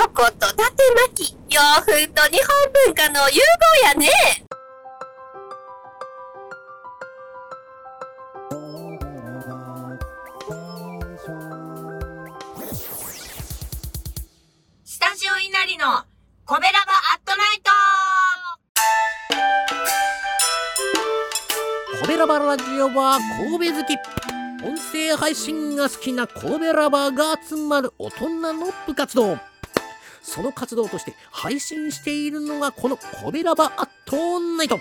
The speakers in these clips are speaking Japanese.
チョコと伊達巻き、洋風と日本文化の融合やね。スタジオ稲荷のコベラバアットナイト。コベラバラジオは神戸好き。音声配信が好きな神戸ラバーが集まる大人の部活動その活動として配信しているのがこのコベラバアットナイト。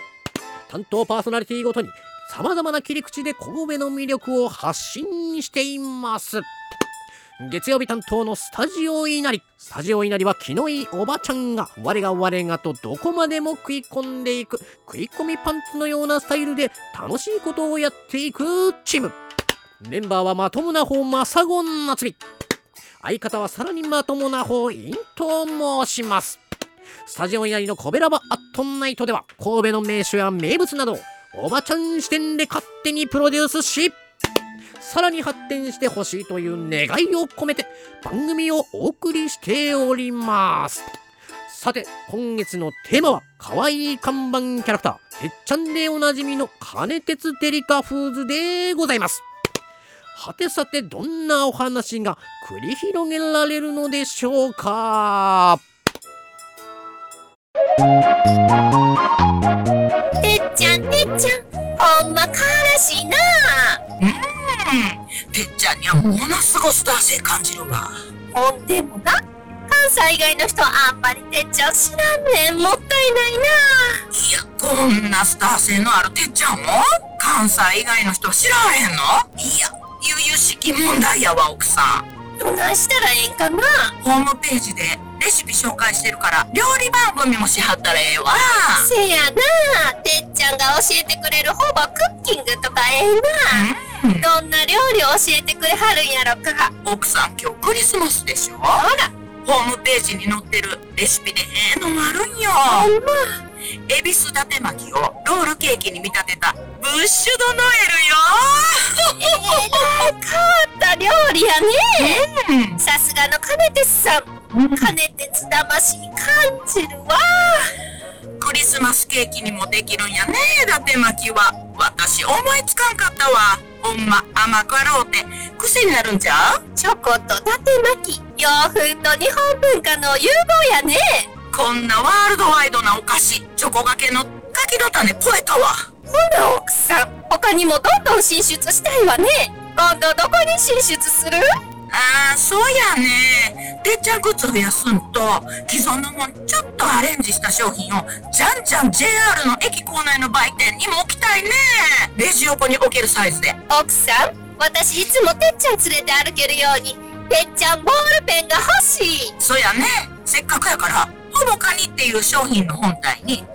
担当パーソナリティごとに様々な切り口で神戸の魅力を発信しています。月曜日担当のスタジオ稲荷。スタジオ稲荷は気のいいおばちゃんが我が我がとどこまでも食い込んでいく。食い込みパンツのようなスタイルで楽しいことをやっていくチーム。メンバーはまともな方マサゴン夏美相方はさらにまともな方インと申します。スタジオ稲荷のコベラバアットナイトでは神戸の名所や名物などおばちゃん視点で勝手にプロデュースしさらに発展してほしいという願いを込めて番組をお送りしております。さて今月のテーマは可愛い看板キャラクターてっちゃんでおなじみの金鉄デリカフーズでございます。はてさてどんなお話が繰り広げられるのでしょうか？てっちゃんてっちゃん、ほんまからしいな。うんてっちゃんにはものすごスター性感じるわほんでもな、関西以外の人あんまりてっちゃん知らんねん。もったいないな。いやこんなスター性のあるてっちゃんを関西以外の人は知らへんの？いやゆゆしき問題やわ奥さんどないしたらええんかな？ホームページでレシピ紹介してるから料理番組もしはったらええわせやな。てっちゃんが教えてくれるほぼクッキングとかええうんな。どんな料理を教えてくれはるんやろか。奥さん今日クリスマスでしょ？ほら、ホームページに載ってるレシピでええのもあるんよほんま。エビス伊達巻きをロールケーキに見立てた。ブッシュドノえらい変わった料理やね。エルよさすがの金鉄さん。うん。金鉄魂感じるわ。クリスマスケーキにもできるんやね伊達巻きは。私思いつかんかったわ。ほんま甘かろうて。癖になるんじゃう？チョコと伊達巻き、洋風と日本文化の融合やね。こんなワールドワイドなお菓子チョコがけの柿の種超えたわ。ほな奥さん、他にもどんどん進出したいわね。今度どこに進出する？ああそうやね。てっちゃんグッズ増やすんと既存のもんちょっとアレンジした商品をじゃんじゃん JR の駅構内の売店にも置きたいね。レジ横に置けるサイズで。奥さん、私いつもてっちゃん連れて歩けるように、てっちゃんボールペンが欲しい。そうやね。せっかくやからほぼカニっていう商品の本体にてっ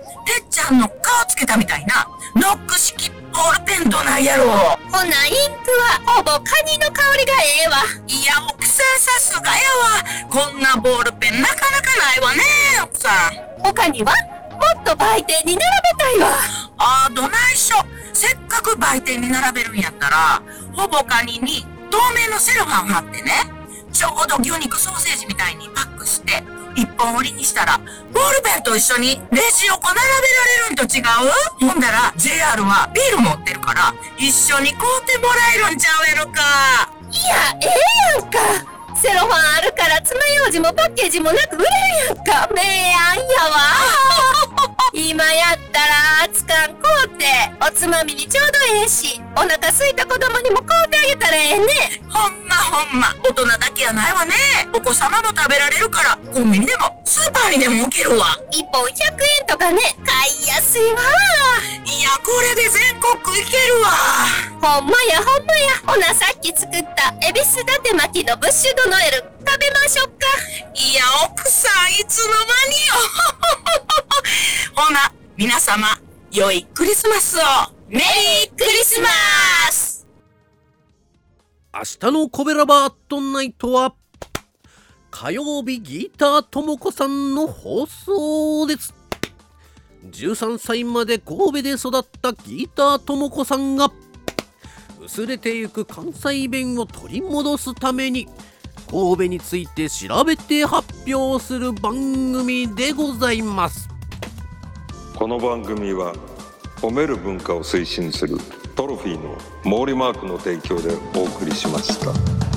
ちゃんの顔つけたみたいなノック式ボールペンどないやろほな、インクはほぼカニの香りがええわ。いや奥さんさすがやわこんなボールペンなかなかないわね奥さん他にはもっと売店に並べたいわ。あーどないしょせっかく売店に並べるんやったらほぼカニに透明のセロハン貼ってねちょうど牛肉ソーセージみたいにパックして一本売りにしたらボールペンと一緒にレジ横並べられるんと違う？ほんだら JR はビール持ってるから一緒に買うてもらえるんちゃうやろかいや、ええやんか。セロファンあるから爪楊枝もパッケージもなく売れるやんか。名案やわ。今やったら熱燗買うて、おつまみにちょうどええし、お腹空いた子供にも買うてあげたらええね。ほんまほんま大人だけやないわねお子様も食べられるからコンビニでもスーパーにでも置けるわ一本100円とかね、買いやすいわ。いやこれで全国いけるわほんまやほんまや。ほなさっき作ったエビス伊達巻きのブッシュドノエル食べましょうか。いや、奥さん、いつの間によ。ほな、皆様、良いクリスマスを。メリークリスマス!明日のコベラバートナイトは火曜日ギターともこさんの放送です。13歳まで神戸で育ったギターともこさんが薄れてゆく関西弁を取り戻すために神戸について調べて発表する番組でございます。この番組は褒める文化を推進するトロフィーの毛利マークの提供でお送りしました。